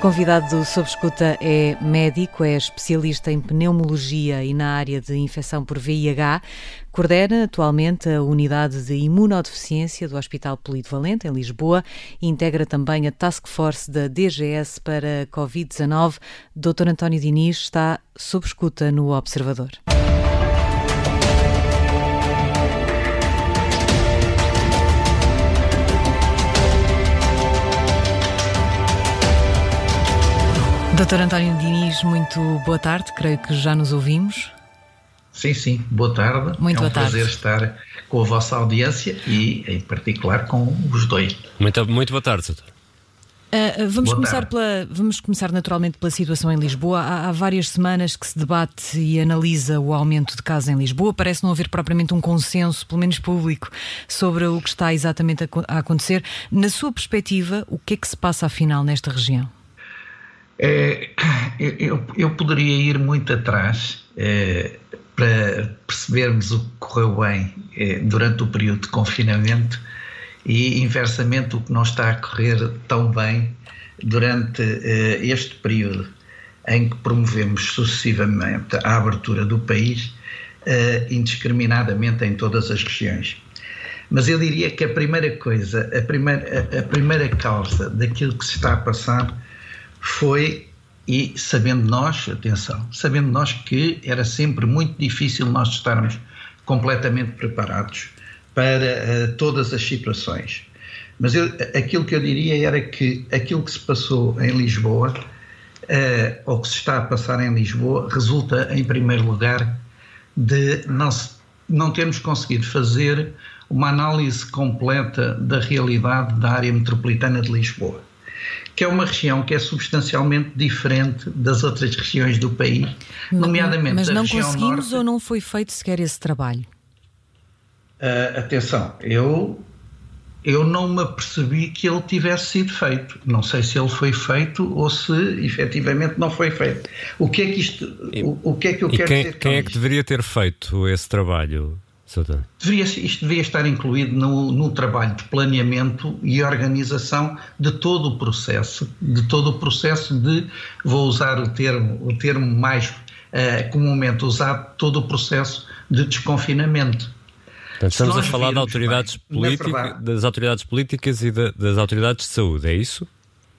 convidado do Sob Escuta é médico, é especialista em pneumologia e na área de infecção por VIH. Coordena atualmente a unidade de imunodeficiência do Hospital Polivalente, em Lisboa, e integra também a Task Force da DGS para Covid-19. Dr. António Diniz está sob escuta no Observador. Doutor António Diniz, muito boa tarde, creio que já nos ouvimos. Sim, sim, boa tarde. Muito é um boa tarde. prazer estar com a vossa audiência e, em particular, com os dois. Muito, muito boa tarde, doutor. Uh, vamos, Boa começar tarde. pela, vamos começar naturalmente pela situação em Lisboa. Há, há várias semanas que se debate e analisa o aumento de casos em Lisboa. Parece não haver propriamente um consenso, pelo menos público, sobre o que está exatamente a, a acontecer. Na sua perspectiva, o que é que se passa afinal nesta região? É, eu- eu, poderia ir muito atrás é, para percebermos o que correu bem é, durante o período de confinamento e, inversamente, o que não está a correr tão bem durante este período em que promovemos sucessivamente a abertura do país indiscriminadamente em todas as regiões. Mas eu diria que a primeira coisa, a primeira, a primeira causa daquilo que se está a passar foi, e sabendo nós, atenção, sabendo nós que era sempre muito difícil nós estarmos completamente preparados para eh, todas as situações. Mas eu, aquilo que eu diria era que aquilo que se passou em Lisboa, eh, ou que se está a passar em Lisboa, resulta, em primeiro lugar, de não, se- não termos conseguido fazer uma análise completa da realidade da área metropolitana de Lisboa, que é uma região que é substancialmente diferente das outras regiões do país, nomeadamente Mas não região conseguimos norte. ou não foi feito sequer esse trabalho? Ah, atenção, eu, eu não me apercebi que ele tivesse sido feito. Não sei se ele foi feito ou se efetivamente não foi feito. O que é que isto, o, o que é que eu E quero quem, dizer com quem é que isto? deveria ter feito esse trabalho, Deveria, isto devia estar incluído no, no trabalho de planeamento e organização de todo o processo, de todo o processo de, vou usar o termo, o termo mais eh, comumente usado, todo o processo de desconfinamento. Portanto, estamos a falar virmos autoridades bem, verdade- das autoridades políticas e da- das autoridades de saúde, é isso?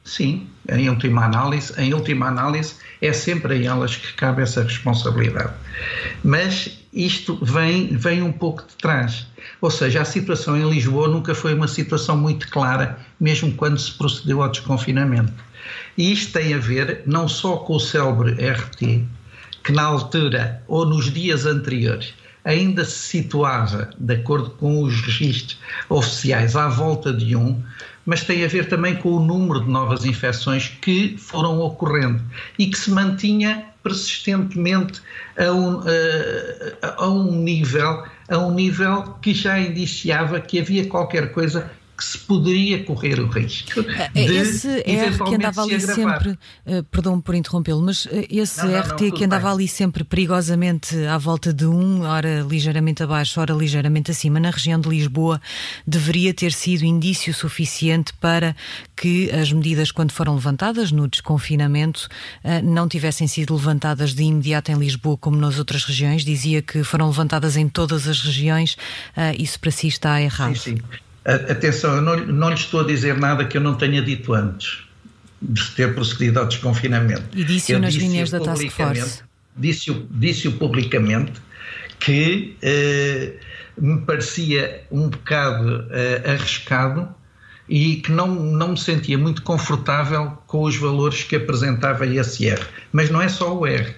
Sim, em última análise, em última análise é sempre a elas que cabe essa responsabilidade. Mas isto vem, vem um pouco de trás. Ou seja, a situação em Lisboa nunca foi uma situação muito clara, mesmo quando se procedeu ao desconfinamento. E isto tem a ver não só com o célebre RT, que na altura ou nos dias anteriores ainda se situava, de acordo com os registros oficiais, à volta de um, mas tem a ver também com o número de novas infecções que foram ocorrendo e que se mantinha persistentemente a um, a, a um nível a um nível que já indiciava que havia qualquer coisa que se poderia correr o risco É de esse R que andava ali se agravar. sempre, eh, perdão por interrompê-lo, mas eh, esse Não, não, RT não, que andava bem. ali sempre perigosamente à volta de um, ora ligeiramente abaixo, ora ligeiramente acima, na região de Lisboa, deveria ter sido indício suficiente para que as medidas, quando foram levantadas no desconfinamento, eh, não tivessem sido levantadas de imediato em Lisboa como nas outras regiões. Dizia que foram levantadas em todas as regiões. Isso para si está errado. Sim, sim. A- Atenção, eu não, não lhe estou a dizer nada que eu não tenha dito antes de ter procedido ao desconfinamento. E disse-o nas linhas da Task Force. Disse-o disse publicamente que eh, me parecia um bocado eh, arriscado e que não, não me sentia muito confortável com os valores que apresentava esse R. Mas não é só o R.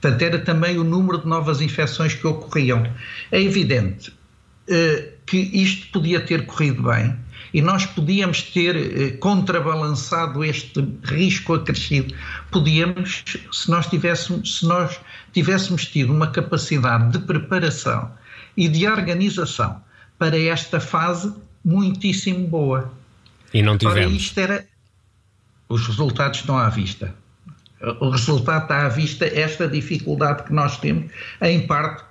Portanto, era também o número de novas infecções que ocorriam. É evidente que isto podia ter corrido bem e nós podíamos ter eh, contrabalançado este risco acrescido. Podíamos, se nós tivéssemos, se nós tivéssemos tido uma capacidade de preparação e de organização para esta fase muitíssimo boa. E não Ora, tivemos. isto era. Os resultados estão à vista. O resultado está à vista, esta dificuldade que nós temos, em parte,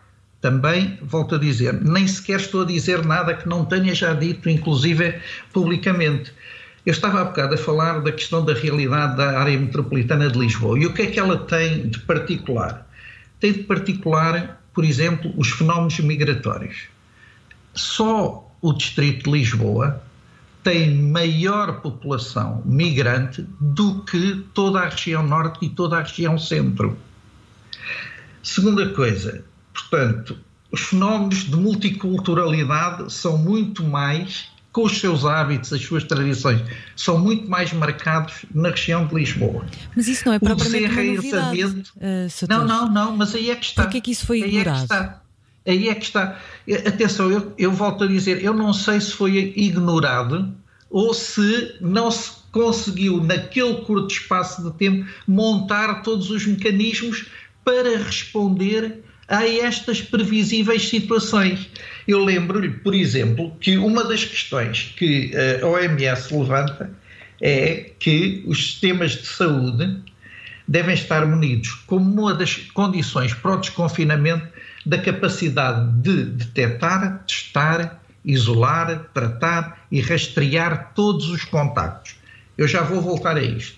também, volto a dizer, nem sequer estou a dizer nada que não tenha já dito, inclusive publicamente. Eu estava há bocado a falar da questão da realidade da área metropolitana de Lisboa. E o que é que ela tem de particular? Tem de particular, por exemplo, os fenómenos migratórios. Só o Distrito de Lisboa tem maior população migrante do que toda a região norte e toda a região centro. Segunda coisa, portanto, os fenómenos de multiculturalidade são muito mais, com os seus hábitos, as suas tradições, são muito mais marcados na região de Lisboa. Mas isso não é propriamente uma novidade, uh, Não, não, não, mas aí é que está. Porquê é que isso foi ignorado? Aí é que está. Aí é que está. Atenção, eu, eu volto a dizer, eu não sei se foi ignorado ou se não se conseguiu, naquele curto espaço de tempo, montar todos os mecanismos para responder a estas previsíveis situações. Eu lembro-lhe, por exemplo, que uma das questões que a OMS levanta é que os sistemas de saúde devem estar munidos como uma das condições para o desconfinamento da capacidade de detectar, testar, isolar, tratar e rastrear todos os contactos. Eu já vou voltar a isto.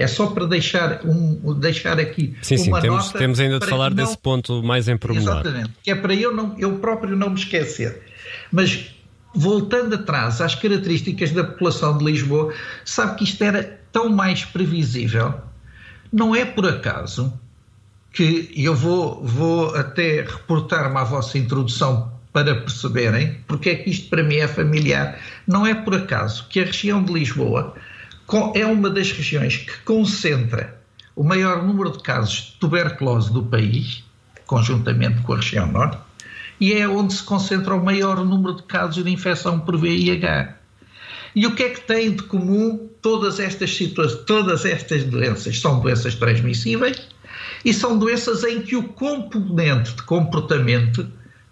É só para deixar, um, deixar aqui sim, sim, uma temos, nota. Temos ainda de falar não, desse ponto mais em pormenor. Exatamente, que é para eu, não, eu próprio não me esquecer. Mas voltando atrás às características da população de Lisboa, sabe que isto era tão mais previsível. Não é por acaso que eu vou, vou até reportar-me à vossa introdução para perceberem porque é que isto para mim é familiar. Não é por acaso que a região de Lisboa é uma das regiões que concentra o maior número de casos de tuberculose do país, conjuntamente com a região norte, e é onde se concentra o maior número de casos de infecção por VIH. E o que é que tem de comum todas estas situações, todas estas doenças? São doenças transmissíveis e são doenças em que o componente de comportamento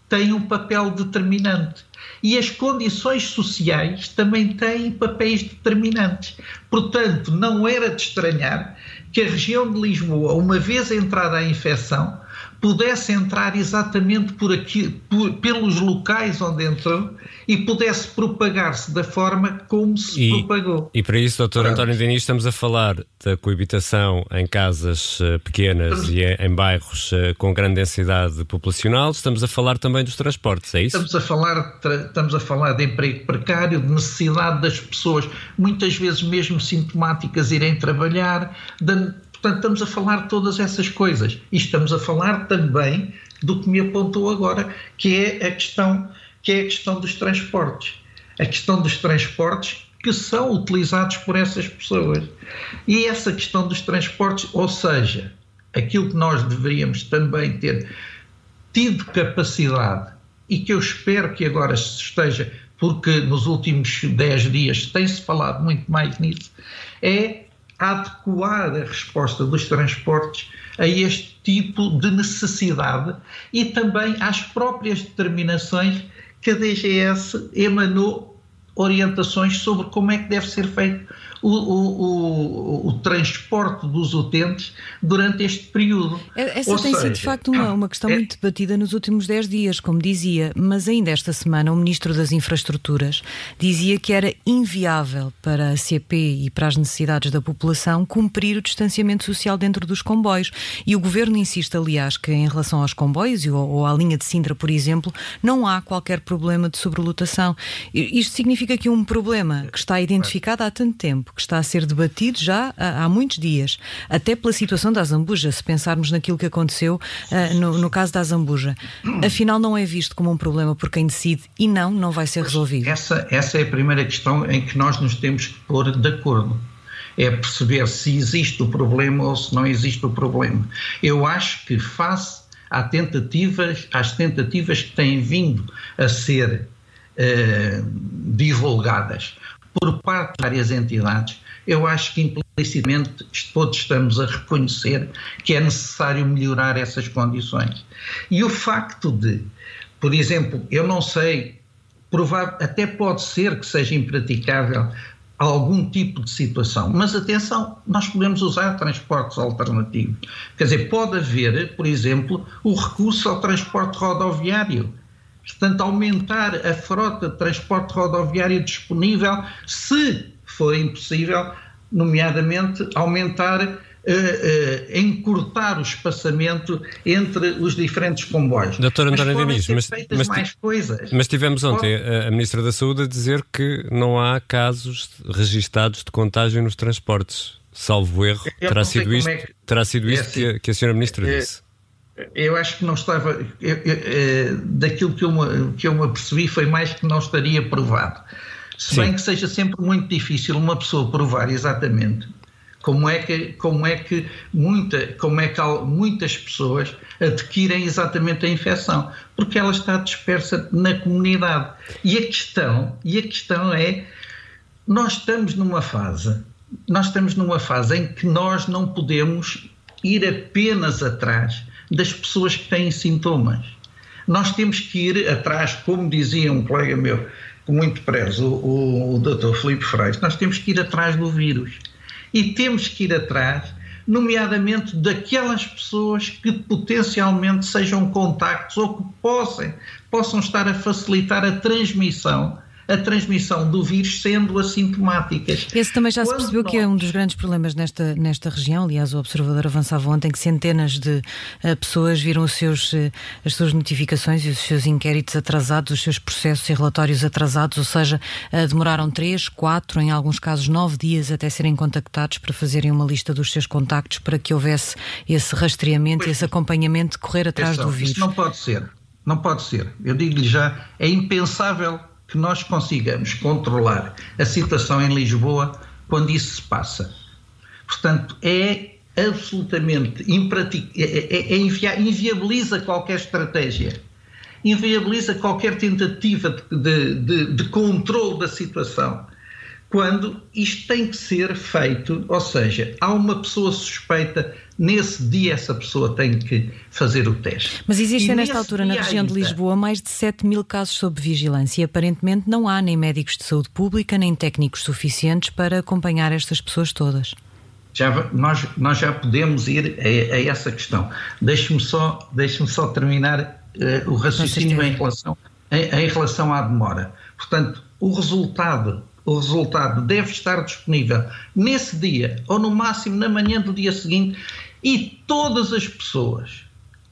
tem um papel determinante. E as condições sociais também têm papéis determinantes. Portanto, não era de estranhar que a região de Lisboa, uma vez entrada a infecção, pudesse entrar exatamente por aqui, por, pelos locais onde entrou e pudesse propagar-se da forma como se e, propagou. E para isso, Dr. António Diniz, estamos a falar da coabitação em casas uh, pequenas e em bairros uh, com grande densidade populacional. Estamos a falar também dos transportes, é isso? Estamos a falar, estamos a falar de emprego precário, de necessidade das pessoas, muitas vezes mesmo sintomáticas, irem trabalhar, de Portanto, estamos a falar de todas essas coisas. E estamos a falar também do que me apontou agora, que é a questão, que é a questão dos transportes. A questão dos transportes que são utilizados por essas pessoas. E essa questão dos transportes, ou seja, aquilo que nós deveríamos também ter tido capacidade e que eu espero que agora esteja, porque nos últimos 10 dias tem-se falado muito mais nisso, é adequar a resposta dos transportes a este tipo de necessidade e também às próprias determinações que a DGS emanou orientações sobre como é que deve ser feito o, o, o, transporte dos utentes durante este período. Essa Ou tem seja, sido de facto uma, uma questão é, muito debatida nos últimos 10 dias, como dizia, mas ainda esta semana o Ministro das Infraestruturas dizia que era inviável para a CP e para as necessidades da população cumprir o distanciamento social dentro dos comboios. E o Governo insiste, aliás, que em relação aos comboios ou, ou à linha de Sintra, por exemplo, não há qualquer problema de sobrelotação. Isto significa que um problema que está identificado há tanto tempo que está a ser debatido já há, há muitos dias, até pela situação da Azambuja, se pensarmos naquilo que aconteceu uh, no, no, caso da Azambuja. Afinal, não é visto como um problema por quem decide e não, não vai ser resolvido. Essa, essa é a primeira questão em que nós nos temos que pôr de acordo é perceber se existe o problema ou se não existe o problema. Eu acho que face às tentativas, às tentativas que têm vindo a ser eh, divulgadas por parte de várias entidades, eu acho que implicitamente todos estamos a reconhecer que é necessário melhorar essas condições. E o facto de, por exemplo, eu não sei, provável, até pode ser que seja impraticável algum tipo de situação, mas atenção, nós podemos usar transportes alternativos. Quer dizer, pode haver, por exemplo, o recurso ao transporte rodoviário Portanto, aumentar a frota de transporte rodoviário disponível se for impossível, nomeadamente aumentar Uh, uh, encurtar o espaçamento entre os diferentes comboios. Doutor António Diniz, mas, mas, mais coisas. mas tivemos ontem a, a Ministra da Saúde a dizer que não há casos registados de contágio nos transportes. Salvo erro, terá sido, isto, é que, terá sido é isto assim, que, que, a Senhora Ministra é, disse. Eu acho que não estava. Eu, eu, eh, daquilo que eu, me, que eu me apercebi foi mais que não estaria provado. Se Sim. bem que seja sempre muito difícil uma pessoa provar exatamente como é que, como é que, muita, como é que muitas pessoas adquirem exatamente a infecção? Porque ela está dispersa na comunidade. E a questão, e a questão é, nós estamos numa fase, nós estamos numa fase em que nós não podemos ir apenas atrás das pessoas que têm sintomas. Nós temos que ir atrás, como dizia um colega meu, com muito prezo, o, o, Dr. Felipe Freire, nós temos que ir atrás do vírus e temos que ir atrás, nomeadamente daquelas pessoas que potencialmente sejam contactos ou que possam, possam estar a facilitar a transmissão a transmissão do vírus sendo assintomáticas. Esse também já Quando se percebeu nós... que é um dos grandes problemas nesta, nesta região. Aliás, o Observador avançava ontem que centenas de uh, pessoas viram os seus, uh, as suas notificações e os seus inquéritos atrasados, os seus processos e relatórios atrasados, ou seja, uh, demoraram três, quatro, em alguns casos nove dias até serem contactados para fazerem uma lista dos seus contactos para que houvesse esse rastreamento, pois, esse acompanhamento de correr atrás do vírus. Isso não pode ser. Não pode ser. Eu digo-lhe já, é impensável que nós consigamos controlar a situação em Lisboa quando isso se passa. Portanto, é absolutamente impratic... é, é, é invia... inviabiliza qualquer estratégia, inviabiliza qualquer tentativa de, de, de, de controle da situação quando isto tem que ser feito, ou seja, há uma pessoa suspeita, nesse dia essa pessoa tem que fazer o teste. Mas existem nesta altura na região ainda, de Lisboa mais de 7 mil casos sob vigilância e aparentemente não há nem médicos de saúde pública nem técnicos suficientes para acompanhar estas pessoas todas. Já, nós, nós já podemos ir a, a essa questão. Deixe-me só, deixe só terminar uh, o raciocínio em relação, em, em relação à demora. Portanto, o resultado o resultado deve estar disponível nesse dia ou no máximo na manhã do dia seguinte e todas as pessoas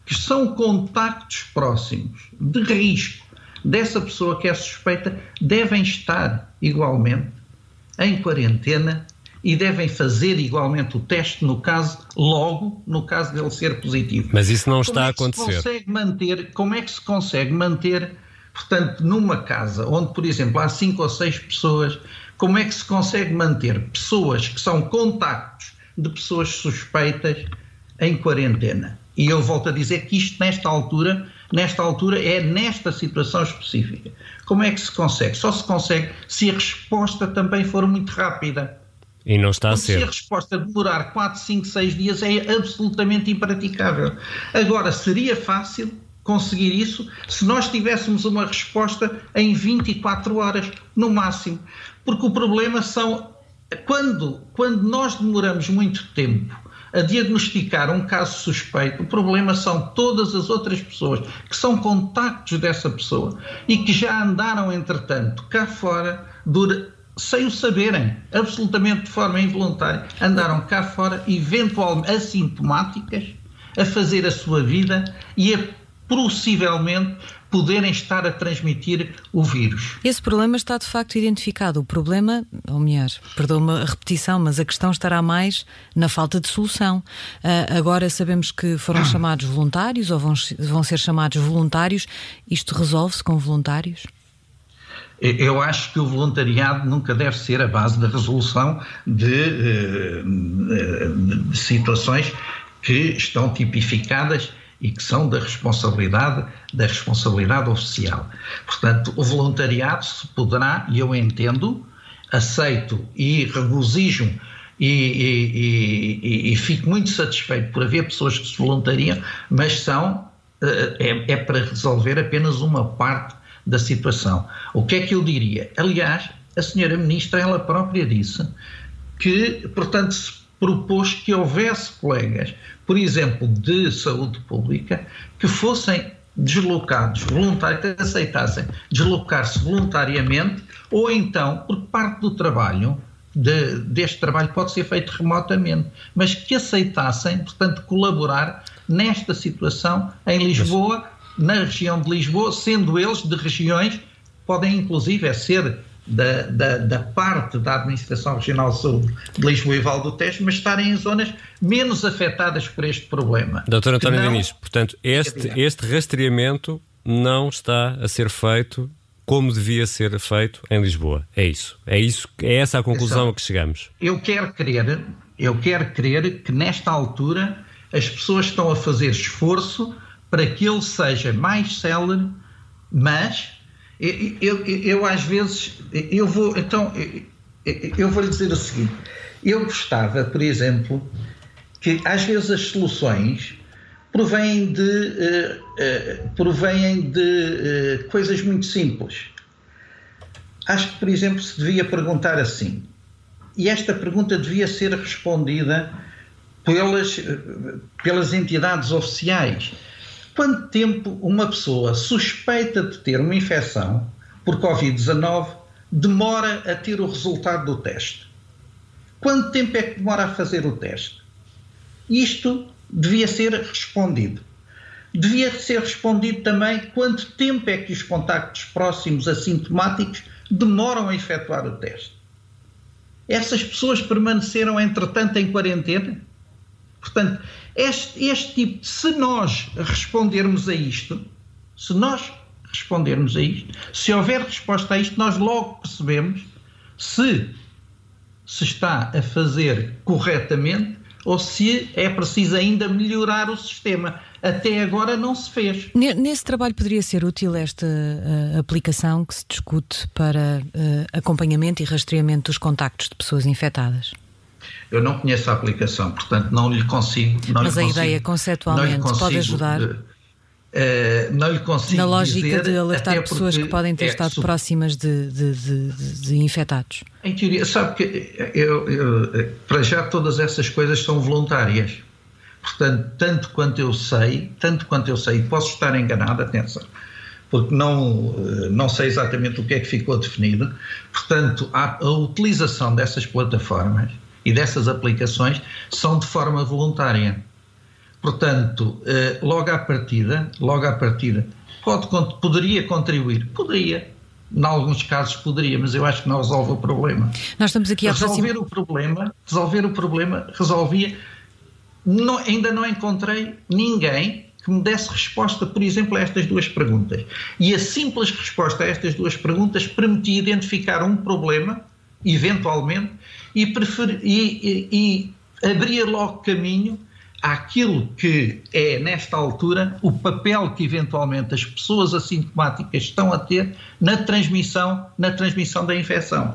que são contactos próximos de risco dessa pessoa que é suspeita devem estar igualmente em quarentena e devem fazer igualmente o teste no caso logo no caso dele ser positivo. Mas isso não está é a acontecer. consegue manter, como é que se consegue manter Portanto, numa casa onde, por exemplo, há cinco ou seis pessoas, como é que se consegue manter pessoas que são contactos de pessoas suspeitas em quarentena? E eu volto a dizer que isto, nesta altura, nesta altura, é nesta situação específica. Como é que se consegue? Só se consegue se a resposta também for muito rápida. E não está a ser. Se a resposta demorar 4, 5, 6 dias é absolutamente impraticável. Agora, seria fácil conseguir isso se nós tivéssemos uma resposta em 24 horas, no máximo. Porque o problema são. Quando, quando nós demoramos muito tempo a diagnosticar um caso suspeito, o problema são todas as outras pessoas que são contactos dessa pessoa e que já andaram, entretanto, cá fora, dura, sem o saberem, absolutamente de forma involuntária, andaram cá fora, eventualmente assintomáticas, a fazer a sua vida e a possivelmente poderem estar a transmitir o vírus. Esse problema está de facto identificado. O problema, ou melhor, perdoa-me a repetição, mas a questão estará mais na falta de solução. Uh, agora sabemos que foram chamados voluntários ou vão, vão ser chamados voluntários. Isto resolve-se com voluntários? Eu acho que o voluntariado nunca deve ser a base da resolução de, eh, de, de situações que estão tipificadas e que são da responsabilidade da responsabilidade oficial. Portanto, o voluntariado se poderá, e eu entendo, aceito e regozijo e, e, e, e, fico muito satisfeito por haver pessoas que se voluntariam, mas são eh, é, é para resolver apenas uma parte da situação. O que é que eu diria? Aliás, a senhora ministra ela própria disse que, portanto, se propôs que houvesse colegas, por exemplo, de saúde pública, que fossem deslocados voluntariamente, que aceitassem deslocar-se voluntariamente, ou então, por parte do trabalho, de, deste trabalho pode ser feito remotamente, mas que aceitassem, portanto, colaborar nesta situação em Lisboa, na região de Lisboa, sendo eles de regiões, podem inclusive é ser da, da, da, parte da Administração Regional de Saúde de Lisboa e Val do Tejo, mas estarem em zonas menos afetadas por este problema. Doutor António não... Diniz, portanto, este, este rastreamento não está a ser feito como devia ser feito em Lisboa. É isso. É isso. É essa a conclusão a que chegamos. Eu quero crer, eu quero crer que nesta altura as pessoas estão a fazer esforço para que ele seja mais célere, mas eu, eu, eu, às vezes eu vou então eu vou lhe dizer o seguinte. Eu gostava por exemplo que às vezes as soluções provêm de uh, provêm de uh, coisas muito simples. Acho que por exemplo se devia perguntar assim e esta pergunta devia ser respondida pelas pelas entidades oficiais quanto tempo uma pessoa suspeita de ter uma infecção por Covid-19 demora a ter o resultado do teste? Quanto tempo é que demora a fazer o teste? Isto devia ser respondido. Devia ser respondido também quanto tempo é que os contactos próximos assintomáticos demoram a efetuar o teste. Essas pessoas permaneceram, entretanto, em quarentena? Portanto, este, este tipo, se nós respondermos a isto, se nós respondermos a isto, se houver resposta a isto, nós logo percebemos se se está a fazer corretamente ou se é preciso ainda melhorar o sistema. Até agora não se fez. Nesse trabalho poderia ser útil esta uh, aplicação que se discute para uh, acompanhamento e rastreamento dos contactos de pessoas infectadas? Eu não conheço a aplicação, portanto não lhe consigo. Não Mas lhe a consigo, ideia conceptualmente consigo, pode ajudar. Uh, não lhe consigo Na lógica dizer, de alertar pessoas que podem ter é estado próximas de, de, de, de, infectados. Em teoria, sabe que eu, eu, para já todas essas coisas são voluntárias. Portanto, tanto quanto eu sei, tanto quanto eu sei, posso estar enganado, atenção, porque não, eh, não sei exatamente o que é que ficou definido. Portanto, a, a utilização dessas plataformas e dessas aplicações são de forma voluntária. Portanto, eh, logo à partida, logo à partida, pode, poderia contribuir, poderia, em alguns casos poderia, mas eu acho que não resolve o problema. Nós estamos aqui a resolver o problema, resolver o problema resolvia. Não, ainda não encontrei ninguém que me desse resposta, por exemplo, a estas duas perguntas. E a simples resposta a estas duas perguntas permitia identificar um problema, eventualmente, e, prefer, e, e, e abria logo caminho àquilo que é, nesta altura, o papel que eventualmente as pessoas assintomáticas estão a ter na transmissão, na transmissão da infecção.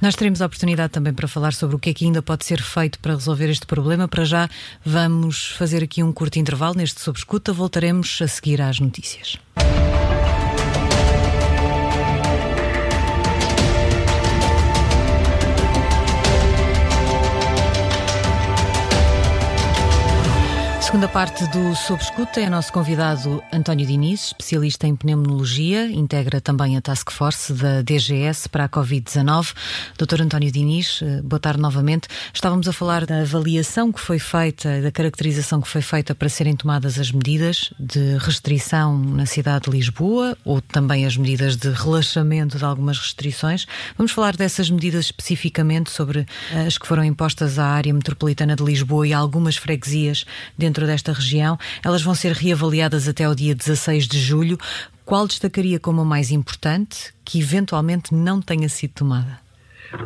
Nós teremos a oportunidade também para falar sobre o que é que ainda pode ser feito para resolver este problema. Para já, vamos fazer aqui um curto intervalo neste Sob Escuta. Voltaremos a seguir às notícias. Segunda parte do Sob Escuta é nosso convidado António Diniz, especialista em pneumologia, integra também a Task Force da DGS para a Covid-19. Doutor António Diniz, eh, boa tarde novamente. Estávamos a falar da avaliação que foi feita, da caracterização que foi feita para serem tomadas as medidas de restrição na cidade de Lisboa ou também as medidas de relaxamento de algumas restrições. Vamos falar dessas medidas especificamente sobre as que foram impostas à área metropolitana de Lisboa e algumas freguesias dentro dentro desta região. Elas vão ser reavaliadas até o dia 16 de julho. Qual destacaria como a mais importante que eventualmente não tenha sido tomada?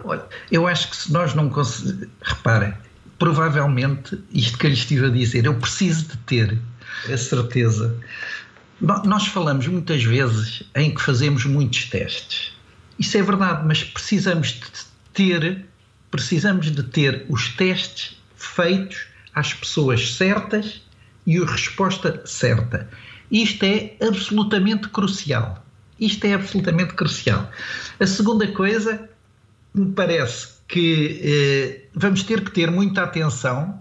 Olha, eu acho que se nós não conseguirmos. Reparem, provavelmente, isto que eu lhe estive a dizer, eu preciso de ter a certeza. Nós falamos muitas vezes em que fazemos muitos testes. Isso é verdade, mas precisamos de ter, precisamos de ter os testes feitos às pessoas certas e a resposta certa. Isto é absolutamente crucial. Isto é absolutamente crucial. A segunda coisa, me parece que eh, vamos ter que ter muita atenção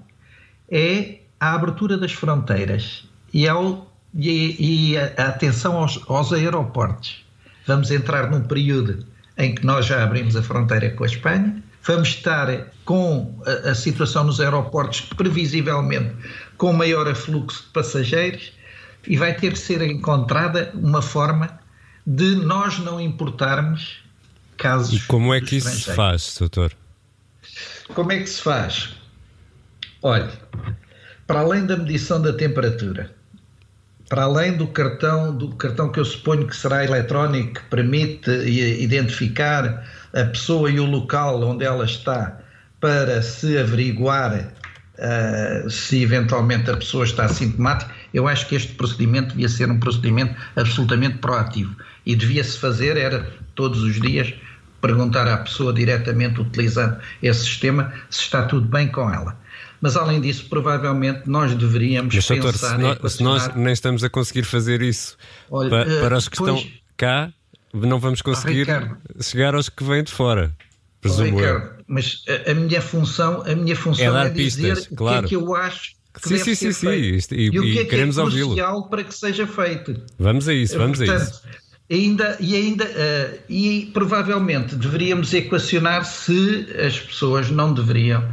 é a abertura das fronteiras e, ao, e, e a, atenção aos, aos aeroportos. Vamos entrar num período em que nós já abrimos a fronteira com a Espanha, vamos estar com a, a situação nos aeroportos previsivelmente com maior afluxo de passageiros e vai ter que ser encontrada uma forma de nós não importarmos casos. E como é que isso se faz, doutor? Como é que se faz? Olhe, para além da medição da temperatura, para além do cartão, do cartão que eu suponho que será eletrónico, que permite identificar a pessoa e o local onde ela está para se averiguar uh, se eventualmente a pessoa está assintomática, eu acho que este procedimento devia ser um procedimento absolutamente proativo e devia-se fazer, era todos os dias, perguntar à pessoa diretamente utilizando esse sistema se está tudo bem com ela. Mas além disso, provavelmente nós deveríamos Mas, doutor, pensar se, nós, se nós nem estamos a conseguir fazer isso Olha, para, uh, para, os que estão cá, não vamos conseguir oh, chegar aos que vêm de fora. Presumo oh, Ricardo, eu. Mas a, a, minha função, a minha função é, dar é dizer pistas, claro. o que é que eu acho que sim, sim, sim, sim, e, e, o que é que é crucial para que seja feito. Vamos a isso, vamos Portanto, a isso. Ainda, e ainda uh, e provavelmente deveríamos equacionar se as pessoas não deveriam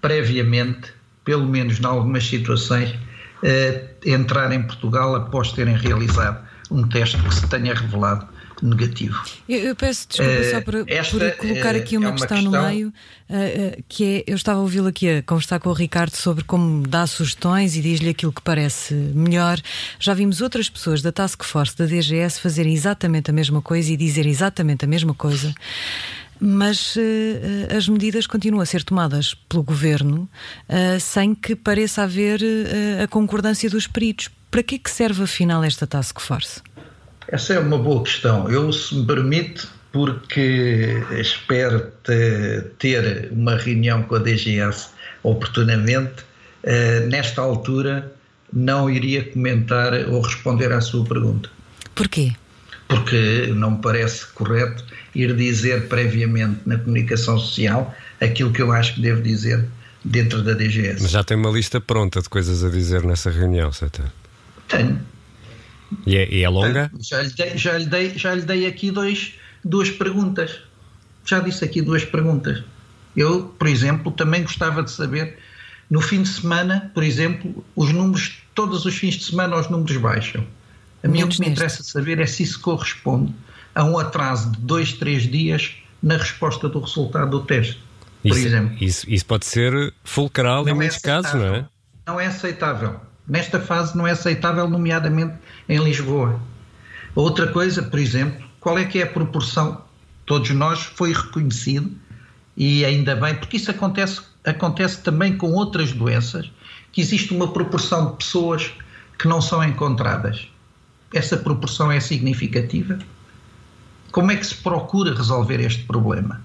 previamente, pelo menos em algumas situações, uh, entrar em Portugal após terem realizado um teste que se tenha revelado negativo. Eu, eu peço desculpa uh, só por, por colocar aqui uma, é uma questão, questão, no meio, uh, que é, eu estava a ouvi-lo aqui a conversar com o Ricardo sobre como dá sugestões e diz-lhe aquilo que parece melhor. Já vimos outras pessoas da Task Force, da DGS, fazerem exatamente a mesma coisa e dizerem exatamente a mesma coisa mas uh, as medidas continuam a ser tomadas pelo governo uh, sem que pareça haver a concordância dos peritos. Para que, é que serve afinal esta task force? Essa é uma boa questão. Eu, se me permite, porque espero ter uma reunião com a DGS oportunamente, nesta altura não iria comentar ou responder à sua pergunta. Porquê? Porque não me parece correto ir dizer previamente na comunicação social aquilo que eu acho que devo dizer dentro da DGS. Mas já tem uma lista pronta de coisas a dizer nessa reunião, Seta? Tenho. E é, e é longa? Já lhe, dei, já, lhe dei, já lhe dei aqui dois, duas perguntas. Já disse aqui duas perguntas. Eu, por exemplo, também gostava de saber, no fim de semana, por exemplo, os números, todos os fins de semana os números baixam. A mim o que me interessa saber é se isso corresponde a um atraso de dois, três dias na resposta do resultado do teste, por isso, exemplo. Isso, isso pode ser fulcral não em é muitos casos, não é? Não é aceitável. Nesta fase não é aceitável, nomeadamente em Lisboa. Outra coisa, por exemplo, qual é que é a proporção? Todos nós foi reconhecido e ainda bem, porque isso acontece, acontece também com outras doenças, que existe uma proporção de pessoas que não são encontradas. Essa proporção é significativa? Como é que se procura resolver este problema?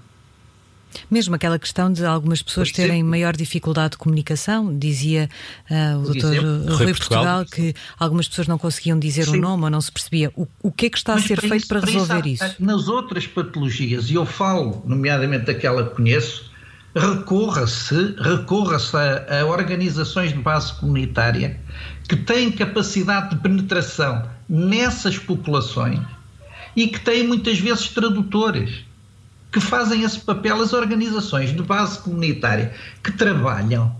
Mesmo aquela questão de algumas pessoas terem maior dificuldade de comunicação, dizia uh, o doutor Rui Portugal, que algumas pessoas não conseguiam dizer o um nome ou não se percebia. O, o que é que está Mas a ser feito isso, para resolver isso, isso? Nas outras patologias, e eu falo, nomeadamente daquela que conheço, recorra-se recorra a, a organizações de base comunitária que têm capacidade de penetração nessas populações e que têm muitas vezes tradutores que fazem esse papel as organizações de base comunitária que trabalham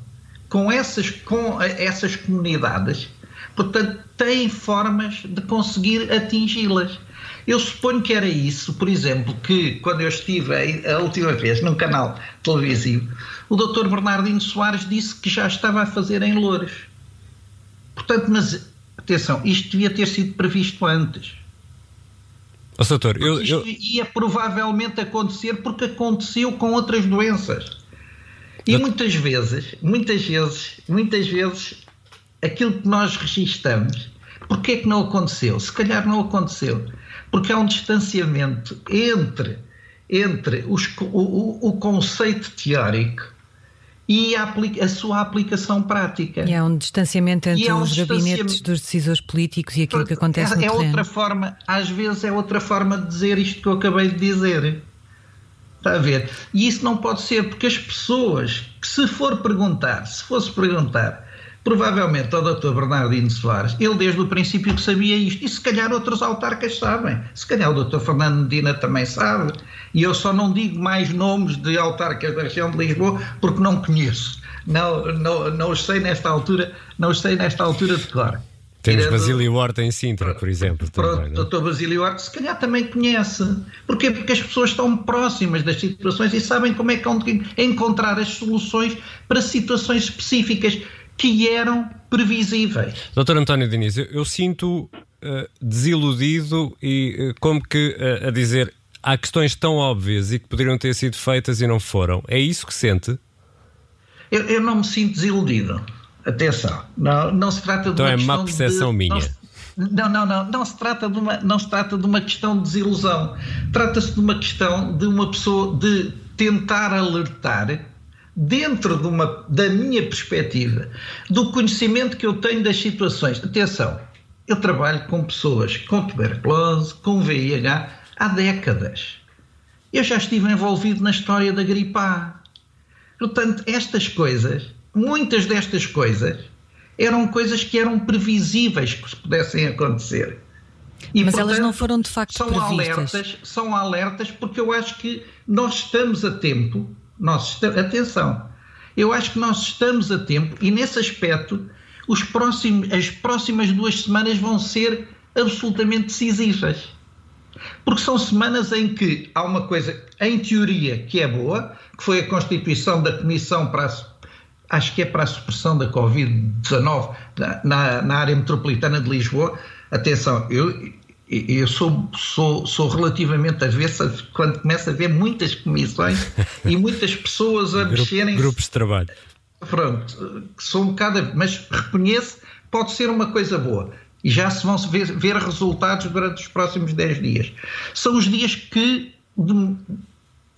com essas, com essas comunidades, portanto, têm formas de conseguir atingi-las. Eu suponho que era isso, por exemplo, que quando eu estive a última vez num canal televisivo, o Dr. Bernardino Soares disse que já estava a fazer em Louros. Portanto, mas atenção, isto devia ter sido previsto antes. Oh, doutor, eu, isto eu... ia provavelmente acontecer porque aconteceu com outras doenças. E muitas vezes, muitas vezes, muitas vezes, aquilo que nós registamos, porque é que não aconteceu? Se calhar não aconteceu. Porque há um distanciamento entre, entre os, o, o conceito teórico e a, a, sua aplicação prática. E há um distanciamento entre um os distanciamento... gabinetes dos decisores políticos e aquilo que acontece é, no é terreno. outra forma, às vezes é outra forma de dizer isto que eu acabei de dizer. Está a ver? E isso não pode ser, porque as pessoas que se for perguntar, se fosse perguntar provavelmente ao Dr. Bernardino Soares, ele desde o princípio que sabia isto, e se calhar outros autarcas sabem, se calhar o Dr. Fernando Medina também sabe, e eu só não digo mais nomes de autarcas da região de Lisboa porque não conheço, não, não, não os sei nesta altura, não os sei nesta altura de cor. Temos Tirando... Basílio Horta em Sintra, por exemplo. Pronto, também, doutor Basílio Horta, se calhar também conhece. Porquê? Porque as pessoas estão próximas das situações e sabem como é que vão encontrar as soluções para situações específicas que eram previsíveis. Doutor António Diniz, eu, eu sinto uh, desiludido e uh, como que uh, a dizer há questões tão óbvias e que poderiam ter sido feitas e não foram. É isso que sente? Eu, eu não me sinto desiludido. Atenção, não, não se trata de então uma é questão má percepção de, minha. Não, não, não, não se trata de uma, não se trata de uma questão de desilusão. Trata-se de uma questão de uma pessoa de tentar alertar dentro de uma, da minha perspectiva, do conhecimento que eu tenho das situações. Atenção, eu trabalho com pessoas com tuberculose, com VIH há décadas. Eu já estive envolvido na história da gripe A. Portanto, estas coisas muitas destas coisas eram coisas que eram previsíveis que pudessem acontecer. E, Mas portanto, elas não foram de facto são previstas. alertas, são alertas porque eu acho que nós estamos a tempo, nós atenção, eu acho que nós estamos a tempo e nesse aspecto os próximos, as próximas duas semanas vão ser absolutamente decisivas. Porque são semanas em que há uma coisa, em teoria, que é boa, que foi a constituição da Comissão para a acho que é para a supressão da Covid-19 na, na, área metropolitana de Lisboa. Atenção, eu, eu sou, sou, sou relativamente avessa quando começo a ver muitas comissões e muitas pessoas a Grupo, mexerem. Grupos de trabalho. Pronto, sou um bocado. Mas reconheço, pode ser uma coisa boa. E já se vão ver, ver resultados durante os próximos 10 dias. São os dias que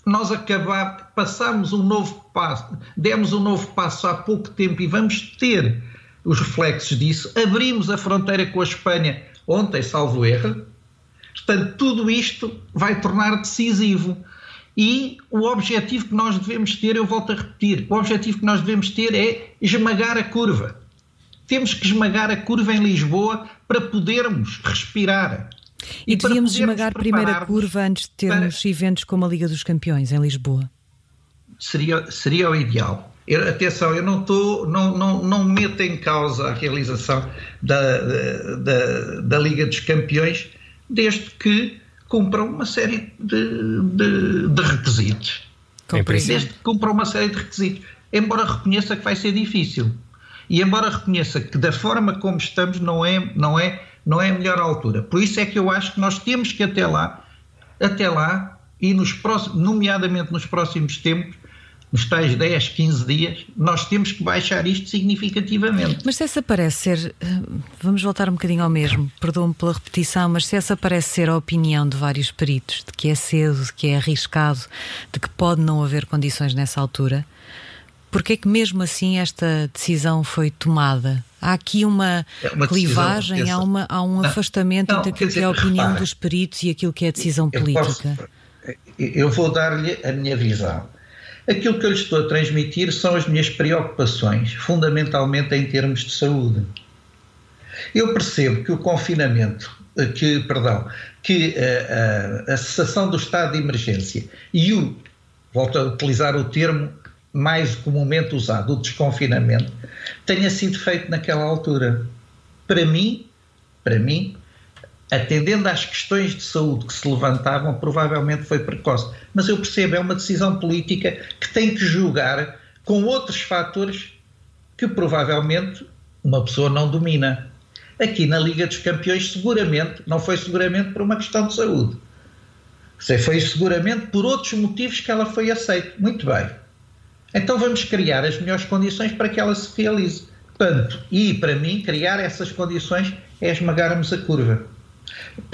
nós acabar, passamos um novo passo, demos um novo passo há pouco tempo e vamos ter os reflexos disso. Abrimos a fronteira com a Espanha ontem, salvo erro. Portanto, tudo isto vai tornar decisivo. E o objetivo que nós devemos ter, eu volto a repetir, o objetivo que nós devemos ter é esmagar a curva. Temos que esmagar a curva em Lisboa para podermos respirar. E, e devíamos esmagar a primeira curva antes de termos para... eventos como a Liga dos Campeões em Lisboa. Seria, seria o ideal. Eu, atenção, eu não, tô, não, não, não meto em causa a realização da, da, da Liga dos Campeões, desde que cumpram uma série de, de, de requisitos. Desde que cumpram uma série de requisitos. Embora reconheça que vai ser difícil. E embora reconheça que da forma como estamos não é, não é não é a melhor altura. Por isso é que eu acho que nós temos que até lá, até lá, e nos próximos, nomeadamente nos próximos tempos, nos tais 10, 15 dias, nós temos que baixar isto significativamente. Mas se essa parece ser, eh, vamos voltar um bocadinho ao mesmo, perdoe-me pela repetição, mas se essa parece ser a opinião de vários peritos, de que é cedo, de que é arriscado, de que pode não haver condições nessa altura, porque é que mesmo assim esta decisão foi tomada? Há aqui uma, é uma clivagem, decisão, há, uma, há um não, afastamento não, entre aquilo dizer, que é a opinião repare, dos peritos e aquilo que é a decisão política. Eu, eu vou dar-lhe a minha visão. Aquilo que eu lhe estou a transmitir são as minhas preocupações, fundamentalmente em termos de saúde. Eu percebo que o confinamento, que, perdão, que a, a, a cessação do estado de emergência e o, volto a utilizar o termo mais comumente usado, o desconfinamento, tenha sido feito naquela altura. Para mim, para mim, atendendo às questões de saúde que se levantavam, provavelmente foi precoce. Mas eu percebo, é uma decisão política que tem que julgar com outros fatores que provavelmente uma pessoa não domina. Aqui na Liga dos Campeões, seguramente, não foi seguramente por uma questão de saúde. Foi seguramente por outros motivos que ela foi aceita. Muito bem. Então vamos criar as melhores condições para que ela se realize. Portanto, e para mim, criar essas condições é esmagarmos a curva.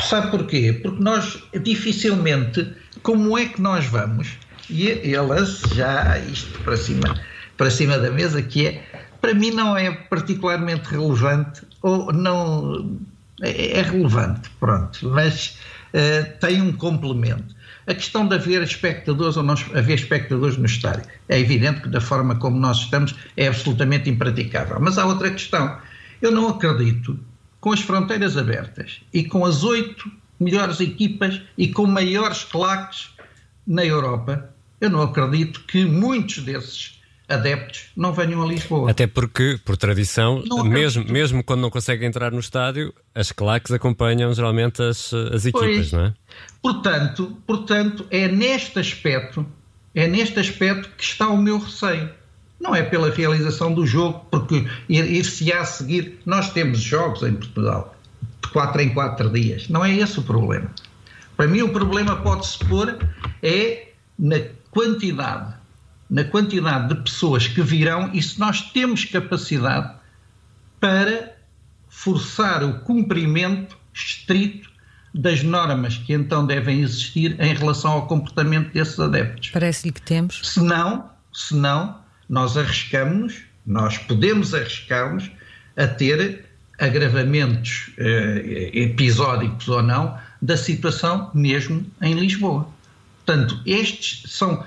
Sabe porquê? Porque nós dificilmente, como é que nós vamos, e ela já isto para cima, para cima da mesa, que é, para mim não é particularmente relevante, ou não, é, é relevante, pronto, mas uh, tem um complemento. A questão de haver espectadores ou não haver espectadores no estádio. É evidente que da forma como nós estamos é absolutamente impraticável. Mas há outra questão. Eu não acredito, com as fronteiras abertas e com as oito melhores equipas e com maiores claques na Europa, eu não acredito que muitos desses adeptos não venham a Lisboa. Até porque, por tradição, mesmo, mesmo quando não conseguem entrar no estádio, as claques acompanham geralmente as, as equipas, pois, não é? Portanto, portanto, é neste aspecto, é neste aspecto que está o meu receio. Não é pela realização do jogo, porque ir-se-á a seguir. Nós temos jogos em Portugal de 4 em 4 dias. Não é esse o problema. Para mim, o problema pode-se pôr é na quantidade na quantidade de pessoas que virão e se nós temos capacidade para forçar o cumprimento estrito das normas que então devem existir em relação ao comportamento desses adeptos. Parece-lhe que temos. Se não, se não, nós arriscamos, nós podemos arriscar-nos a ter agravamentos eh, episódicos ou não da situação mesmo em Lisboa. Portanto, estes são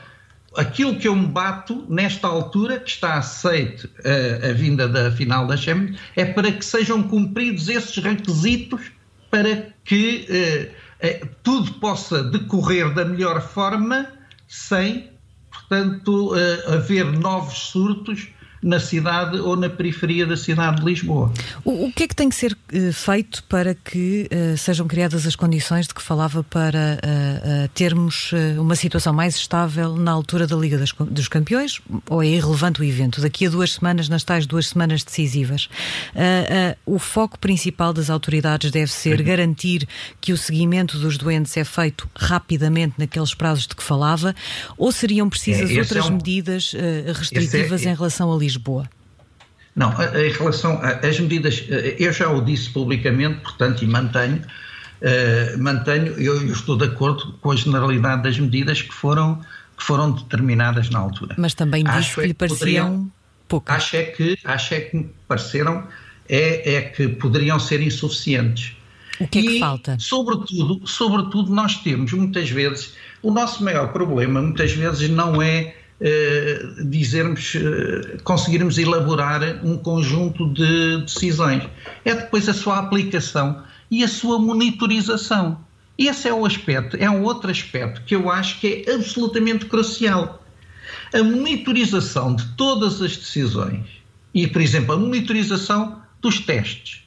aquilo que eu me bato nesta altura, que está aceite a, eh, a vinda da final da Champions, é para que sejam cumpridos esses requisitos para que eh, eh, tudo possa decorrer da melhor forma sem, portanto, haver novos surtos na cidade ou na periferia da cidade de Lisboa. O, o que é que tem que ser uh, feito para que uh, sejam criadas as condições de que falava para uh, termos uma situação mais estável na altura da Liga das, dos Campeões? Ou é irrelevante o evento? Daqui a duas semanas, nas tais duas semanas decisivas, o foco principal das autoridades deve ser garantir que o seguimento dos doentes é feito rapidamente naqueles prazos de que falava, ou seriam precisas é, outras é um... medidas restritivas é, em relação a Lisboa? Não, em relação às medidas, eu já o disse publicamente, portanto, e mantenho, uh, mantenho, eu, eu, estou de acordo com a generalidade das medidas que foram, que foram determinadas na altura. Mas também disse acho que lhe é pareciam poucas. Acho é que, acho é que me pareceram é, é que poderiam ser insuficientes. O que é que falta? Sobretudo, sobretudo, nós temos muitas vezes, o nosso maior problema muitas vezes não é eh, dizermos, eh, conseguirmos elaborar um conjunto de decisões. É depois a sua aplicação e a sua monitorização. Esse é o aspecto, é um outro aspecto que eu acho que é absolutamente crucial. A monitorização de todas as decisões e, por exemplo, a monitorização dos testes.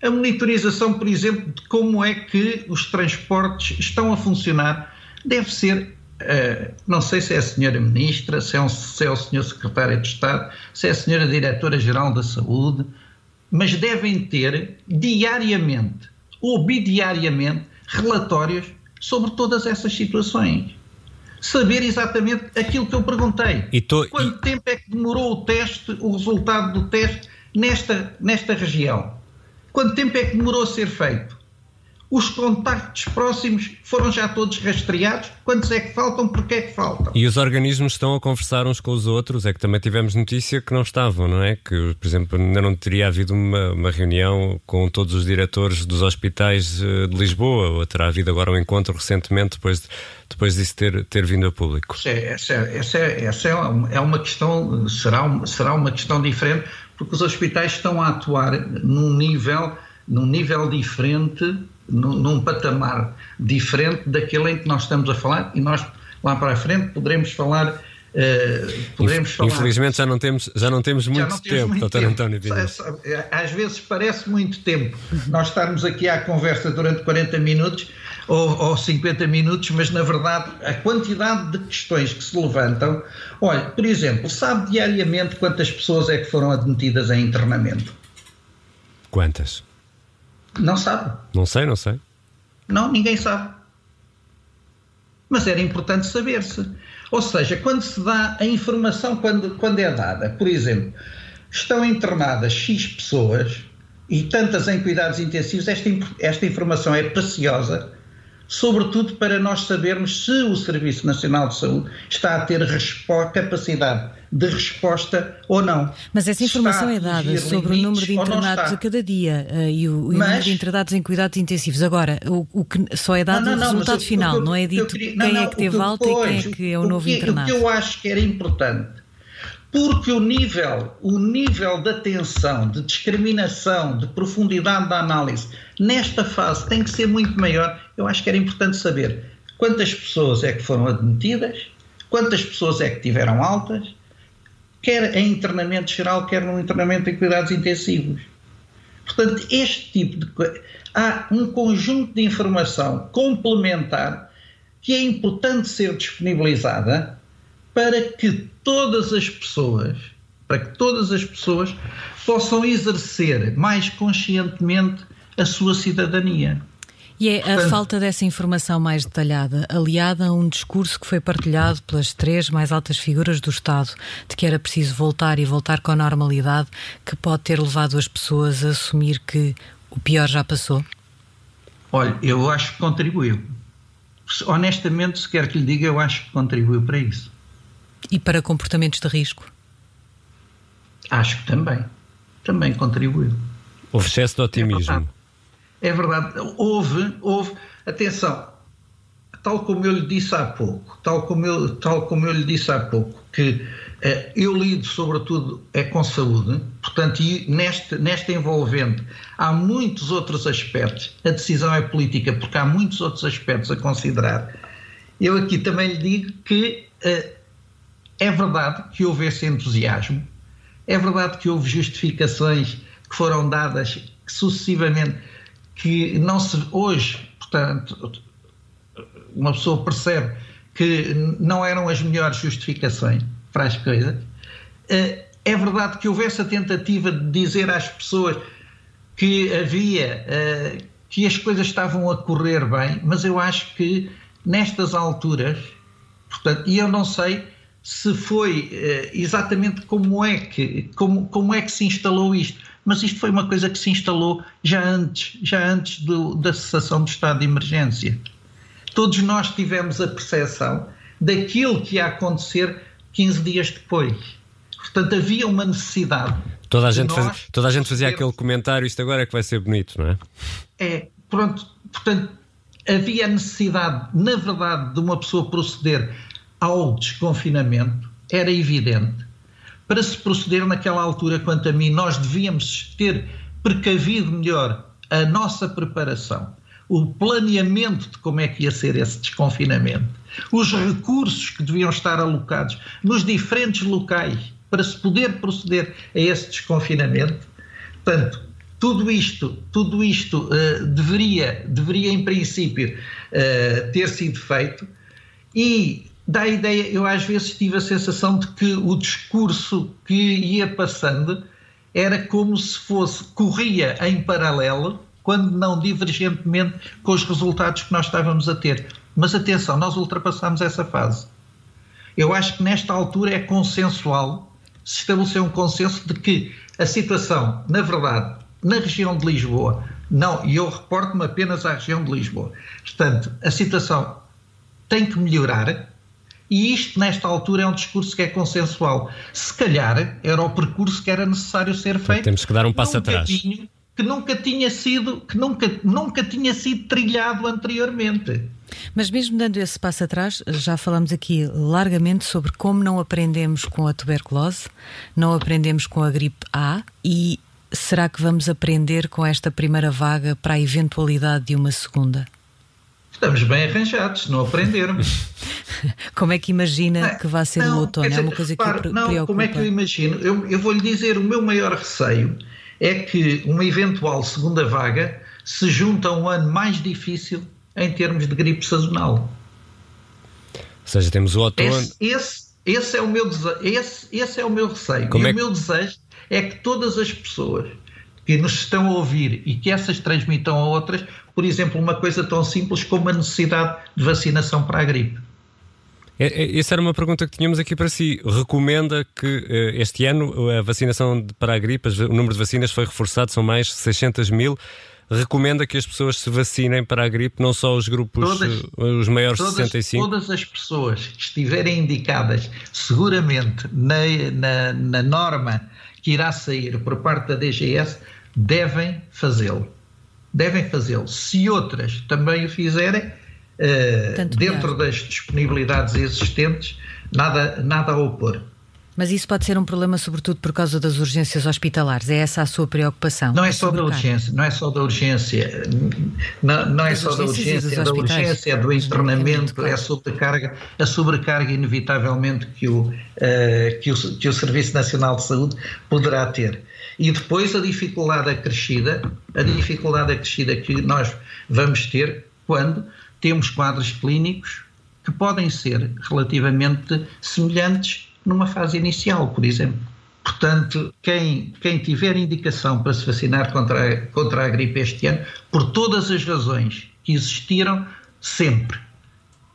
A monitorização, por exemplo, de como é que os transportes estão a funcionar deve ser Uh, não sei se é a senhora ministra, se é, um, se é o senhor secretário de Estado, se é a senhora diretora-geral da Saúde, mas devem ter diariamente ou bidiariamente relatórios sobre todas essas situações. Saber exatamente aquilo que eu perguntei. Tô... Quanto tempo é que demorou o teste, o resultado do teste nesta, nesta região? Quanto tempo é que demorou a ser feito? Os contactos próximos foram já todos rastreados? Quantos é que faltam? Porquê é que faltam? E os organismos estão a conversar uns com os outros? É que também tivemos notícia que não estavam, não é? Que, por exemplo, ainda não teria havido uma, uma reunião com todos os diretores dos hospitais eh, de Lisboa, ou terá havido agora um encontro recentemente depois, de, depois disso ter, ter vindo a público? Essa, é, essa, é, essa é uma questão, será, será uma questão diferente, porque os hospitais estão a atuar num nível, num nível diferente num, num patamar diferente daquele em que nós estamos a falar e nós lá para a frente poderemos falar Uh, poderemos falar. Infelizmente já não temos, já não temos muito não tempo, muito Dr. António Pires. Às vezes parece muito tempo nós estarmos aqui à conversa durante 40 minutos ou, ou 50 minutos, mas na verdade a quantidade de questões que se levantam. Olha, por exemplo, sabe diariamente quantas pessoas é que foram admitidas em internamento? Quantas? Não sabe. Não sei, não sei. Não, ninguém sabe. Mas era importante saber-se. Ou seja, quando se dá a informação, quando, quando é dada, por exemplo, estão internadas X pessoas e tantas em cuidados intensivos, esta, esta informação é preciosa sobretudo para nós sabermos se o Serviço Nacional de Saúde está a ter capacidade de resposta ou não. Mas essa informação é dada sobre o número de internados a cada dia uh, e o, mas, número de internados em cuidados intensivos. Agora, o, o que só é dado não, não, o resultado final, eu, não é dito queria, quem é que teve alta e quem é que é o, novo que, internado. O que eu acho que era importante porque o nível, o nível de atenção, de discriminação, de profundidade da análise nesta fase tem que ser muito maior. Eu acho que era importante saber quantas pessoas é que foram admitidas, quantas pessoas é que tiveram altas, quer em internamento geral, quer no internamento em cuidados intensivos. Portanto, este tipo de. Há um conjunto de informação complementar que é importante ser disponibilizada para que todas as pessoas, para que todas as pessoas possam exercer mais conscientemente a sua cidadania. E é a falta dessa informação mais detalhada, aliada a um discurso que foi partilhado pelas três mais altas figuras do Estado, de que era preciso voltar e voltar com a normalidade, que pode ter levado as pessoas a assumir que o pior já passou? Olha, eu acho que contribuiu. Honestamente, se quer que lhe diga, eu acho que contribuiu para isso. E para comportamentos de risco? Acho que também. Também contribuiu. Houve excesso de otimismo. É verdade, houve, houve, atenção, tal como eu lhe disse há pouco, tal como eu, tal como eu lhe disse há pouco, que eh, eu lido sobretudo é com saúde, portanto, e neste, neste envolvente há muitos outros aspectos, a decisão é política porque há muitos outros aspectos a considerar. Eu aqui também lhe digo que eh, é verdade que houve esse entusiasmo, é verdade que houve justificações que foram dadas sucessivamente que não se hoje, portanto, uma pessoa percebe que não eram as melhores justificações para as coisas. Eh, é verdade que houve essa tentativa de dizer às pessoas que havia, eh, que as coisas estavam a correr bem, mas eu acho que nestas alturas, portanto, e eu não sei se foi eh, exatamente como é que como, como é que se instalou isto, mas isto foi uma coisa que se instalou já antes, já antes do, da cessação do estado de emergência. Todos nós tivemos a percepção daquilo que ia acontecer 15 dias depois. Portanto, havia uma necessidade. Toda a gente, faz, toda a gente fazia aquele comentário, isto agora é que vai ser bonito, não é? É, pronto, portanto, havia a necessidade, na verdade, de uma pessoa proceder ao desconfinamento, era evidente para se proceder naquela altura, quanto a mim, nós devíamos ter precavido melhor a nossa preparação, o planeamento de como é que ia ser esse desconfinamento, os recursos que deviam estar alocados nos diferentes locais para se poder proceder a esse desconfinamento. Portanto, tudo isto, tudo isto uh, deveria, deveria, em princípio, uh, ter sido feito e dá a ideia, eu às vezes tive a sensação de que o discurso que ia passando era como se fosse, corria em paralelo, quando não divergentemente com os resultados que nós estávamos a ter. Mas atenção, nós ultrapassamos essa fase. Eu acho que nesta altura é consensual, se estabeleceu um consenso de que a situação, na verdade, na região de Lisboa, não, e eu reporto-me apenas à região de Lisboa, portanto, a situação tem que melhorar, e isto, nesta altura, é um discurso que é consensual. Se calhar era o percurso que era necessário ser feito. Temos que dar um passo atrás. que nunca tinha sido, que nunca, nunca tinha sido trilhado anteriormente. Mas mesmo dando esse passo atrás, já falamos aqui largamente sobre como não aprendemos com a tuberculose, não aprendemos com a gripe A e será que vamos aprender com esta primeira vaga para a eventualidade de uma segunda? Estamos bem arranjados, não aprendermos. como é que imagina que vai ser não, o outono? Dizer, é uma coisa que repare, não, preocupa. Como é que eu imagino? Eu, eu vou-lhe dizer, o meu maior receio é que uma eventual segunda vaga se junta a um ano mais difícil em termos de gripe sazonal. Ou seja, temos o outono. Esse, esse, esse é, o meu esse, esse é o meu receio. Como e é que... o meu desejo é que todas as pessoas que nos estão a ouvir e que essas transmitam a outras, por exemplo, uma coisa tão simples como a necessidade de vacinação para a gripe. É, é, essa era uma pergunta que tínhamos aqui para si. Recomenda que eh, este ano a vacinação para a gripe, o número de vacinas foi reforçado, são mais 600 mil. recomenda que as pessoas se vacinem para a gripe, não só os grupos, todas, os maiores todas, de 65? Todas as pessoas que estiverem indicadas seguramente na, na, na norma que irá sair por parte da DGS devem fazê-lo. Devem fazê-lo. Se outras também o fizerem, uh, dentro das disponibilidades existentes, nada, nada a opor. Mas isso pode ser um problema, sobretudo por causa das urgências hospitalares. É essa a sua preocupação? Não é só da urgência, não é só da urgência, não, não é só da urgência, é da urgência, é do internamento, é a sobrecarga, a sobrecarga inevitavelmente que o, uh, que, o, que o Serviço Nacional de Saúde poderá ter. E depois a dificuldade acrescida, a dificuldade acrescida que nós vamos ter quando temos quadros clínicos que podem ser relativamente semelhantes numa fase inicial, por exemplo. Portanto, quem, quem tiver indicação para se vacinar contra a, contra a gripe este ano, por todas as razões que existiram sempre,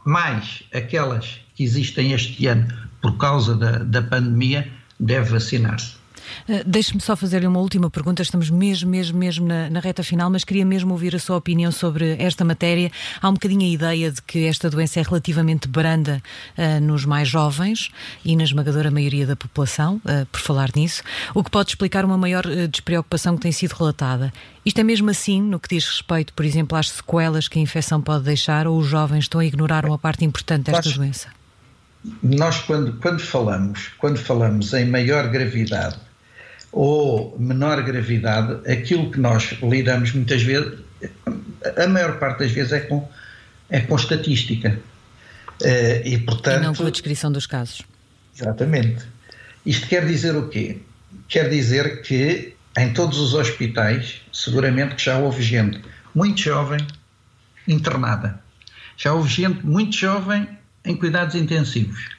mais aquelas que existem este ano por causa da, da pandemia, deve vacinar-se. Uh, Deixe-me só fazer-lhe uma última pergunta. Estamos mesmo, mesmo, mesmo na, na, reta final, mas queria mesmo ouvir a sua opinião sobre esta matéria. Há um bocadinho a ideia de que esta doença é relativamente branda uh, nos mais jovens e na esmagadora maioria da população, uh, por falar nisso, o que pode explicar uma maior despreocupação que tem sido relatada. Isto é mesmo assim no que diz respeito, por exemplo, às sequelas que a infecção pode deixar ou os jovens estão a ignorar uma parte importante desta doença? Nós, quando, quando, falamos, quando falamos em maior gravidade ou menor gravidade, aquilo que nós lidamos muitas vezes, a maior parte das vezes é com, é com estatística. Uh, e, portanto, e não com a descrição dos casos. Exatamente. Isto quer dizer o quê? Quer dizer que em todos os hospitais, seguramente que já houve gente muito jovem internada. Já houve gente muito jovem em cuidados intensivos.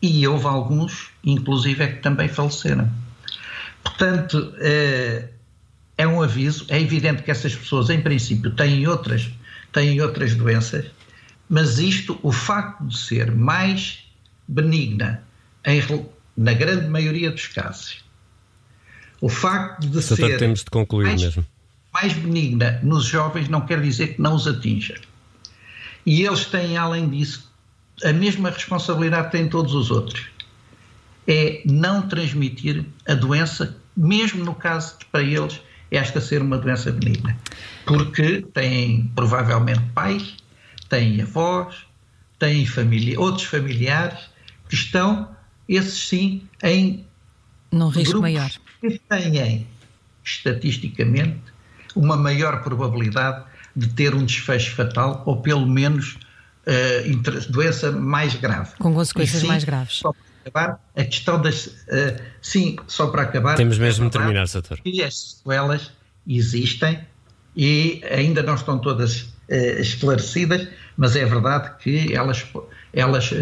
E houve alguns, inclusive, é que também faleceram. Portanto, é, é um aviso. É evidente que essas pessoas, em princípio, têm outras, têm outras doenças, mas isto, o facto de ser mais benigna em, na grande maioria dos casos, o facto de Só ser temos de concluir mais, mesmo. mais benigna nos jovens não quer dizer que não os atinja. E eles têm, além disso, a mesma responsabilidade que têm todos os outros é não transmitir a doença, mesmo no caso de para eles esta ser uma doença benigna. Porque têm provavelmente pais, têm avós, têm família, outros familiares que estão, esses sim, em num risco maior. Que têm, estatisticamente, uma maior probabilidade de ter um desfecho fatal ou pelo menos uh, doença mais grave. Com consequências sim, mais graves. Só acabar, a questão das. Uh, sim, só para acabar. Temos mesmo de terminar, Sator. E as sequelas existem e ainda não estão todas uh, esclarecidas, mas é verdade que elas, elas uh,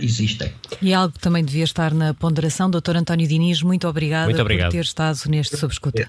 existem. E algo que também devia estar na ponderação, Dr. António Diniz, muito obrigada muito por ter estado neste Subescuta.